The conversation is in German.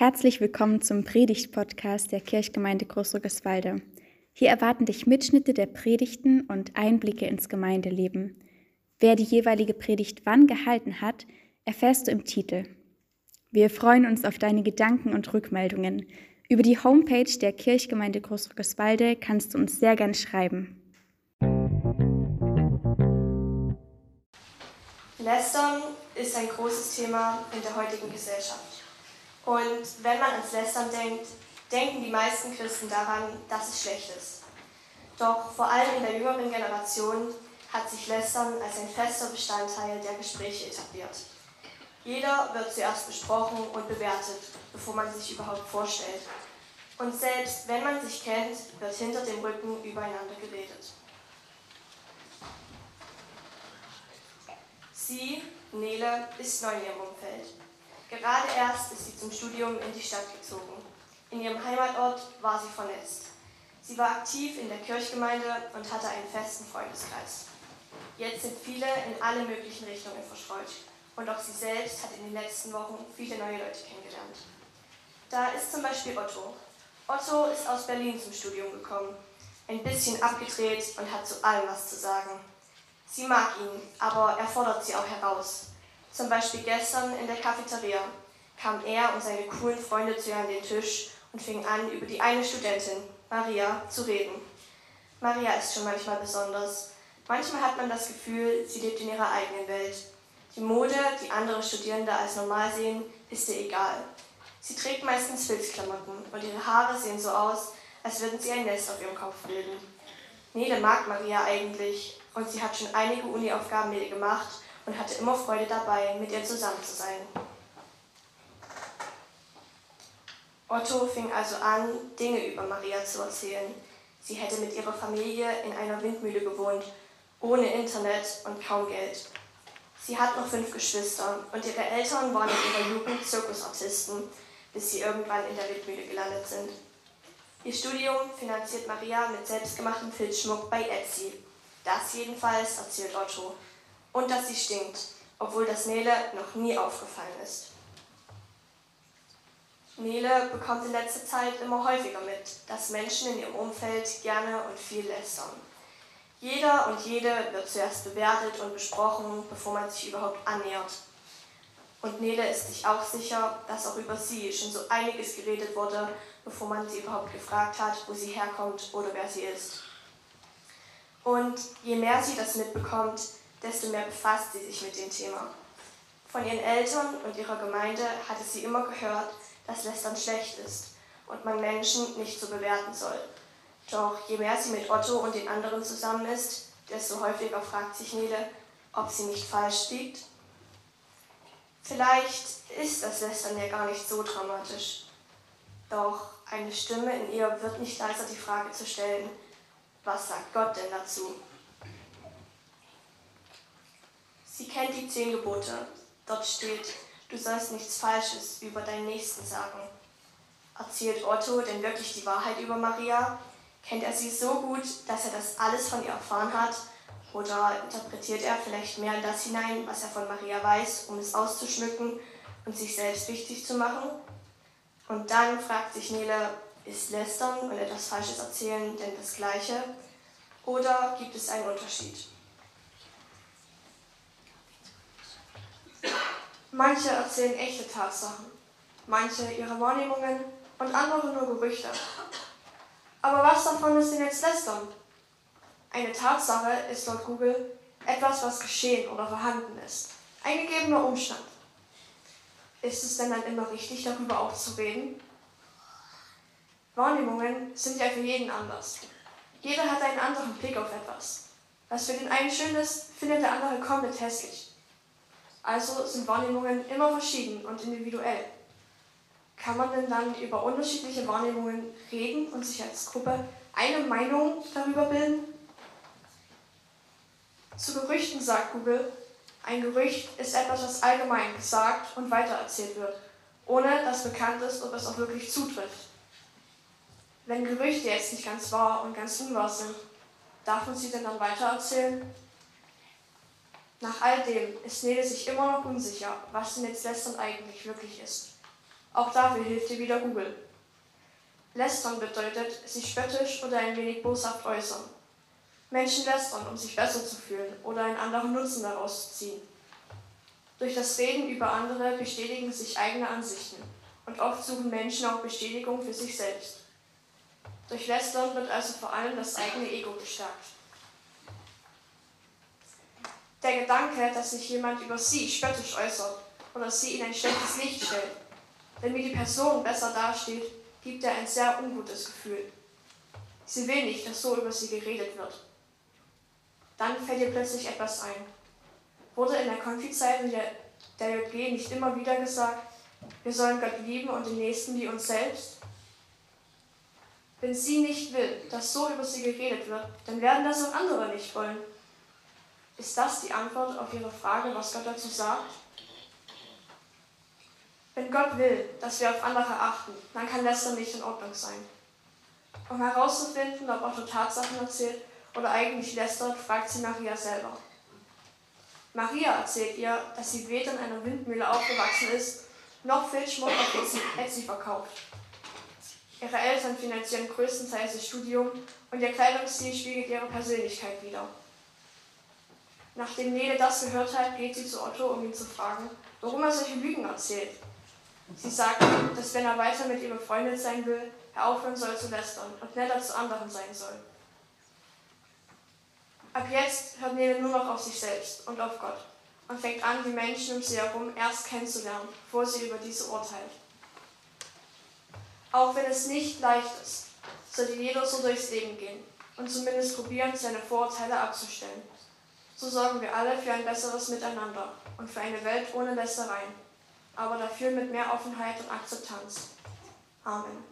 Herzlich willkommen zum Predigt-Podcast der Kirchgemeinde Großrückeswalde. Hier erwarten dich Mitschnitte der Predigten und Einblicke ins Gemeindeleben. Wer die jeweilige Predigt wann gehalten hat, erfährst du im Titel. Wir freuen uns auf deine Gedanken und Rückmeldungen. Über die Homepage der Kirchgemeinde Großrückeswalde kannst du uns sehr gern schreiben. Lästern ist ein großes Thema in der heutigen Gesellschaft. Und wenn man ans Lästern denkt, denken die meisten Christen daran, dass es schlecht ist. Doch vor allem in der jüngeren Generation hat sich Lästern als ein fester Bestandteil der Gespräche etabliert. Jeder wird zuerst besprochen und bewertet, bevor man sich überhaupt vorstellt. Und selbst wenn man sich kennt, wird hinter dem Rücken übereinander geredet. Sie, Nele, ist neu in ihrem Umfeld. Gerade erst ist sie zum Studium in die Stadt gezogen. In ihrem Heimatort war sie vernetzt. Sie war aktiv in der Kirchgemeinde und hatte einen festen Freundeskreis. Jetzt sind viele in alle möglichen Richtungen verstreut. Und auch sie selbst hat in den letzten Wochen viele neue Leute kennengelernt. Da ist zum Beispiel Otto. Otto ist aus Berlin zum Studium gekommen. Ein bisschen abgedreht und hat zu allem was zu sagen. Sie mag ihn, aber er fordert sie auch heraus. Zum Beispiel gestern in der Cafeteria kam er und seine coolen Freunde zu ihr an den Tisch und fingen an, über die eine Studentin, Maria, zu reden. Maria ist schon manchmal besonders. Manchmal hat man das Gefühl, sie lebt in ihrer eigenen Welt. Die Mode, die andere Studierende als normal sehen, ist ihr egal. Sie trägt meistens Filzklamotten und ihre Haare sehen so aus, als würden sie ein Nest auf ihrem Kopf bilden. Nele mag Maria eigentlich und sie hat schon einige Uni-Aufgaben mit ihr gemacht und hatte immer Freude dabei, mit ihr zusammen zu sein. Otto fing also an, Dinge über Maria zu erzählen. Sie hätte mit ihrer Familie in einer Windmühle gewohnt, ohne Internet und kaum Geld. Sie hat noch fünf Geschwister und ihre Eltern waren in ihrer Jugend Zirkusartisten, bis sie irgendwann in der Windmühle gelandet sind. Ihr Studium finanziert Maria mit selbstgemachtem Filzschmuck bei Etsy. Das jedenfalls erzählt Otto und dass sie stinkt, obwohl das Nele noch nie aufgefallen ist. Nele bekommt in letzter Zeit immer häufiger mit, dass Menschen in ihrem Umfeld gerne und viel lästern. Jeder und jede wird zuerst bewertet und besprochen, bevor man sich überhaupt annähert. Und Nele ist sich auch sicher, dass auch über sie schon so einiges geredet wurde, bevor man sie überhaupt gefragt hat, wo sie herkommt oder wer sie ist. Und je mehr sie das mitbekommt, desto mehr befasst sie sich mit dem Thema. Von ihren Eltern und ihrer Gemeinde hatte sie immer gehört, dass Lästern schlecht ist und man Menschen nicht so bewerten soll. Doch je mehr sie mit Otto und den anderen zusammen ist, desto häufiger fragt sich Nele, ob sie nicht falsch liegt. Vielleicht ist das Lästern ja gar nicht so dramatisch. Doch eine Stimme in ihr wird nicht leiser, die Frage zu stellen, was sagt Gott denn dazu? Sie kennt die zehn Gebote. Dort steht, du sollst nichts Falsches über deinen Nächsten sagen. Erzählt Otto denn wirklich die Wahrheit über Maria? Kennt er sie so gut, dass er das alles von ihr erfahren hat? Oder interpretiert er vielleicht mehr in das hinein, was er von Maria weiß, um es auszuschmücken und sich selbst wichtig zu machen? Und dann fragt sich Nele, ist Lästern und etwas Falsches erzählen denn das Gleiche? Oder gibt es einen Unterschied? Manche erzählen echte Tatsachen, manche ihre Wahrnehmungen und andere nur Gerüchte. Aber was davon ist denn jetzt Lästern? Eine Tatsache ist laut Google etwas, was geschehen oder vorhanden ist. Ein gegebener Umstand. Ist es denn dann immer richtig, darüber auch zu reden? Wahrnehmungen sind ja für jeden anders. Jeder hat einen anderen Blick auf etwas. Was für den einen schön ist, findet der andere komplett hässlich. Also sind Wahrnehmungen immer verschieden und individuell. Kann man denn dann über unterschiedliche Wahrnehmungen reden und sich als Gruppe eine Meinung darüber bilden? Zu Gerüchten sagt Google, ein Gerücht ist etwas, was allgemein gesagt und weitererzählt wird, ohne dass bekannt ist, ob es auch wirklich zutrifft. Wenn Gerüchte jetzt nicht ganz wahr und ganz unwahr sind, darf man sie denn dann weitererzählen? Nach all dem ist Nele sich immer noch unsicher, was denn jetzt Lästern eigentlich wirklich ist. Auch dafür hilft dir wieder Google. Lästern bedeutet sich spöttisch oder ein wenig boshaft äußern. Menschen lästern, um sich besser zu fühlen oder einen anderen Nutzen daraus zu ziehen. Durch das Reden über andere bestätigen sich eigene Ansichten und oft suchen Menschen auch Bestätigung für sich selbst. Durch Lästern wird also vor allem das eigene Ego gestärkt. Der Gedanke, dass sich jemand über sie spöttisch äußert oder sie in ein schlechtes Licht stellt, damit die Person besser dasteht, gibt ihr ein sehr ungutes Gefühl. Sie will nicht, dass so über sie geredet wird. Dann fällt ihr plötzlich etwas ein. Wurde in der Konfizeit und der, der JG nicht immer wieder gesagt, wir sollen Gott lieben und den Nächsten wie uns selbst? Wenn sie nicht will, dass so über sie geredet wird, dann werden das auch andere nicht wollen. Ist das die Antwort auf Ihre Frage, was Gott dazu sagt? Wenn Gott will, dass wir auf andere achten, dann kann Lästern nicht in Ordnung sein. Um herauszufinden, ob Otto Tatsachen erzählt oder eigentlich lästert, fragt sie Maria selber. Maria erzählt ihr, dass sie weder in einer Windmühle aufgewachsen ist, noch Filzschmuck auf Etsy verkauft. Ihre Eltern finanzieren größtenteils das Studium und ihr Kleidungsstil spiegelt ihre Persönlichkeit wider. Nachdem Nele das gehört hat, geht sie zu Otto, um ihn zu fragen, warum er solche Lügen erzählt. Sie sagt dass wenn er weiter mit ihr befreundet sein will, er aufhören soll zu lästern und netter zu anderen sein soll. Ab jetzt hört Nele nur noch auf sich selbst und auf Gott und fängt an, die Menschen um sie herum erst kennenzulernen, bevor sie über diese urteilt. Auch wenn es nicht leicht ist, sollte jeder so durchs Leben gehen und zumindest probieren, seine Vorurteile abzustellen. So sorgen wir alle für ein besseres Miteinander und für eine Welt ohne Lästereien, aber dafür mit mehr Offenheit und Akzeptanz. Amen.